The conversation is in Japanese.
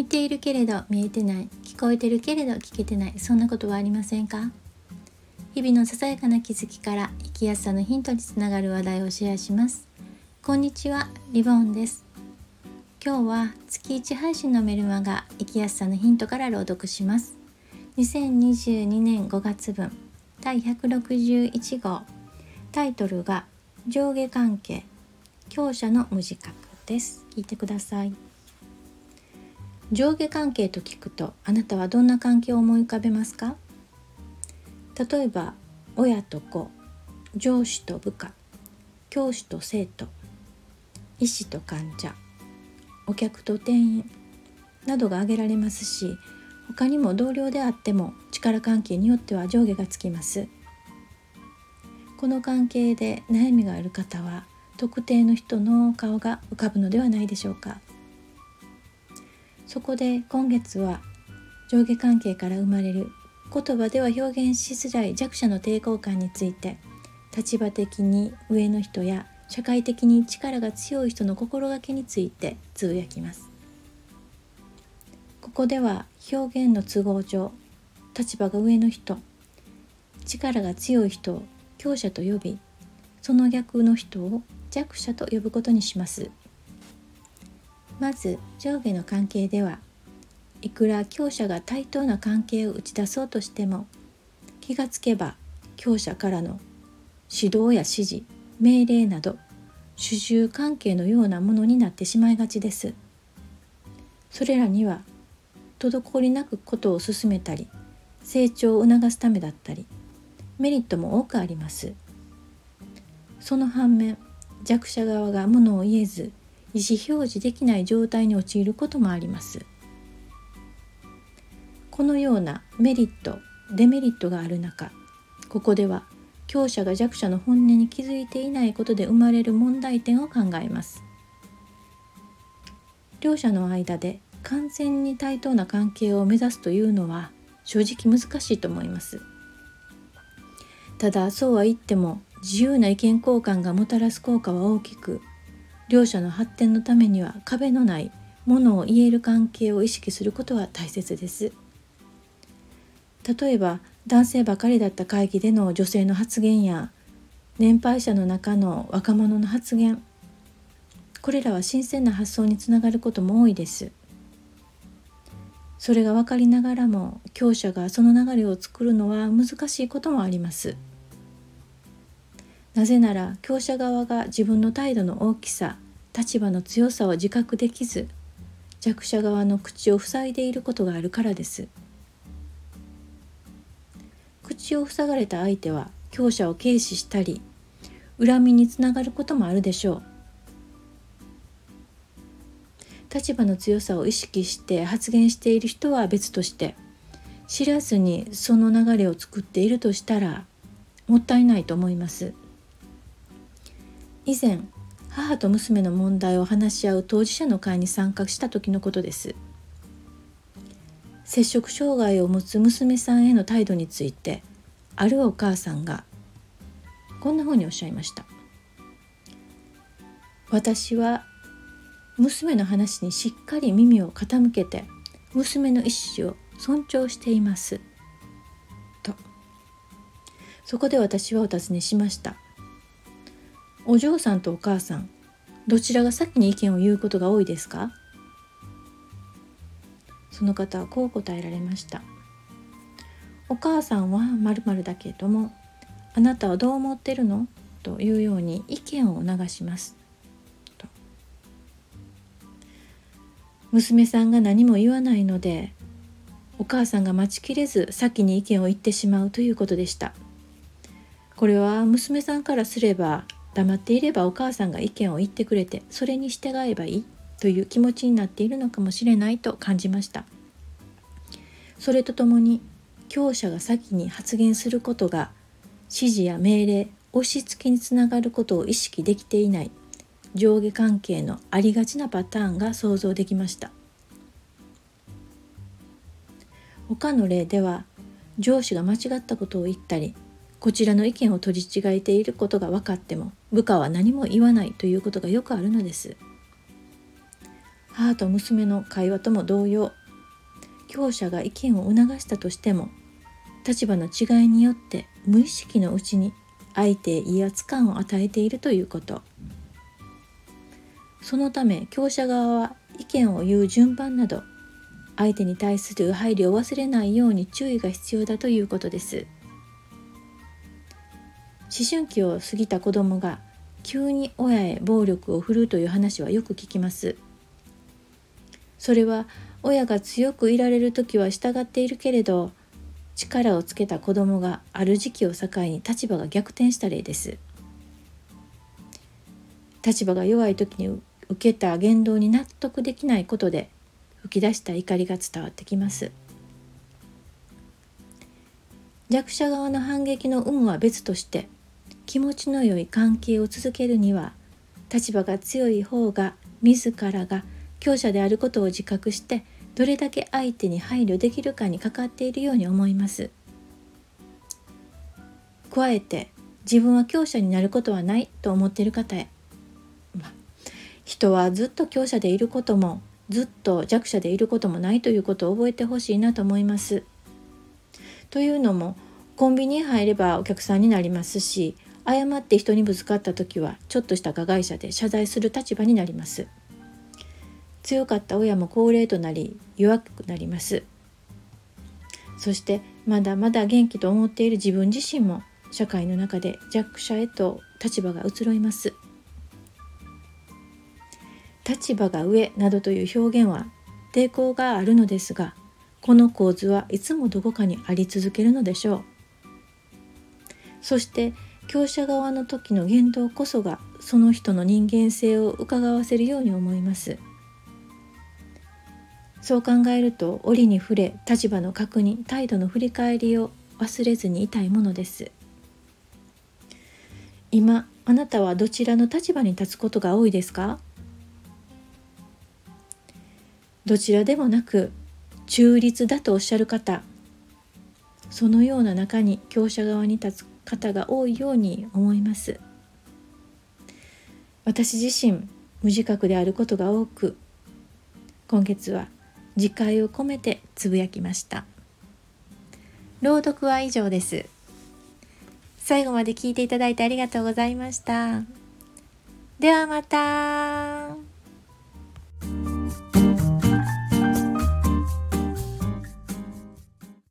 見ているけれど見えてない聞こえてるけれど聞けてないそんなことはありませんか？日々のささやかな気づきから生きやすさのヒントにつながる話題をシェアします。こんにちはリボンです。今日は月1配信のメルマガ生きやすさのヒントから朗読します。2022年5月分第161号。タイトルが上下関係強者の無自覚です。聞いてください。上下関係と聞くとあなたはどんな関係を思い浮かべますか？例えば親と子上司と部下教師と生徒医師と患者お客と店員などが挙げられますし他にも同僚であっても力関係によっては上下がつきます。この関係で悩みがある方は特定の人の顔が浮かぶのではないでしょうか。そこで今月は上下関係から生まれる言葉では表現しづらい弱者の抵抗感について立場的に上の人や社会的に力が強い人の心がけについてつぶやきます。ここでは表現の都合上立場が上の人力が強い人を強者と呼びその逆の人を弱者と呼ぶことにします。まず上下の関係ではいくら強者が対等な関係を打ち出そうとしても気がつけば強者からの指導や指示命令など主従関係のようなものになってしまいがちです。それらには滞りなくことを進めたり成長を促すためだったりメリットも多くあります。その反面弱者側がものを言えず意思表示できない状態に陥ることもあります。このようなメリットデメリットがある中ここでは強者が弱者の本音に気づいていないことで生まれる問題点を考えます。両者の間で完全に対等な関係を目指すというのは正直難しいと思います。ただそうは言っても自由な意見交換がもたらす効果は大きく両者の発展のためには壁のないものを言える関係を意識することは大切です。例えば男性ばかりだった会議での女性の発言や年配者の中の若者の発言これらは新鮮な発想につながることも多いです。それが分かりながらも強者がその流れを作るのは難しいこともあります。なぜなら強者側が自分の態度の大きさ立場の強さを自覚できず弱者側の口を塞いでいることがあるからです口を塞がれた相手は強者を軽視したり恨みにつながることもあるでしょう立場の強さを意識して発言している人は別として知らずにその流れを作っているとしたらもったいないと思います。以前母と娘の問題を話し合う当事者の会に参加した時のことです。摂食障害を持つ娘さんへの態度についてあるお母さんがこんなふうにおっしゃいました。私は娘の話にしっかり耳を傾けて娘の意思を尊重しています。と。そこで私はお尋ねしました。お嬢さんとお母さんどちらが先に意見を言うことが多いですか？その方はこう答えられました。お母さんはまるだけどもあなたはどう思ってるの？というように意見を促します。と。娘さんが何も言わないのでお母さんが待ちきれず先に意見を言ってしまうということでした。これは娘さんからすれば黙っていればお母さんが意見を言ってくれてそれに従えばいいという気持ちになっているのかもしれないと感じました。それとともに強者が先に発言することが指示や命令押し付けにつながることを意識できていない上下関係のありがちなパターンが想像できました。他の例では上司が間違ったことを言ったりこちらの意見を取り違えていることが分かっても部下は何も言わないということがよくあるのです。母と娘の会話とも同様強者が意見を促したとしても立場の違いによって無意識のうちに相手へ威圧感を与えているということ。そのため強者側は意見を言う順番など相手に対する配慮を忘れないように注意が必要だということです。思春期を過ぎた子供が急に親へ暴力を振るうという話はよく聞きます。それは親が強くいられる時は従っているけれど力をつけた子供がある時期を境に立場が逆転した例です。立場が弱い時に受けた言動に納得できないことで吹き出した怒りが伝わってきます。弱者側の反撃の有無は別として気持ちの良い関係を続けるには立場が強い方が自らが強者であることを自覚してどれだけ相手に配慮できるかにかかっているように思います。加えて自分は強者になることはないと思っている方へ、人はずっと強者でいることもずっと弱者でいることもないということを覚えてほしいなと思います。というのもコンビニに入ればお客さんになりますし誤って人にぶつかった時はちょっとした加害者で謝罪する立場になります。強かった親も高齢となり弱くなります。そしてまだまだ元気と思っている自分自身も社会の中で弱者へと立場が移ろいます。立場が上などという表現は抵抗があるのですがこの構図はいつもどこかにあり続けるのでしょう。そして強者側の時の言動こそがその人の人間性を伺わせるように思います。そう考えると折に触れ立場の確認態度の振り返りを忘れずにいたいものです。今あなたはどちらの立場に立つことが多いですか？どちらでもなく中立だとおっしゃる方そのような中に強者側に立つ方が多いように思います。私自身無自覚であることが多く今月は自戒を込めてつぶやきました。朗読は以上です。最後まで聞いていただいてありがとうございました。ではまた。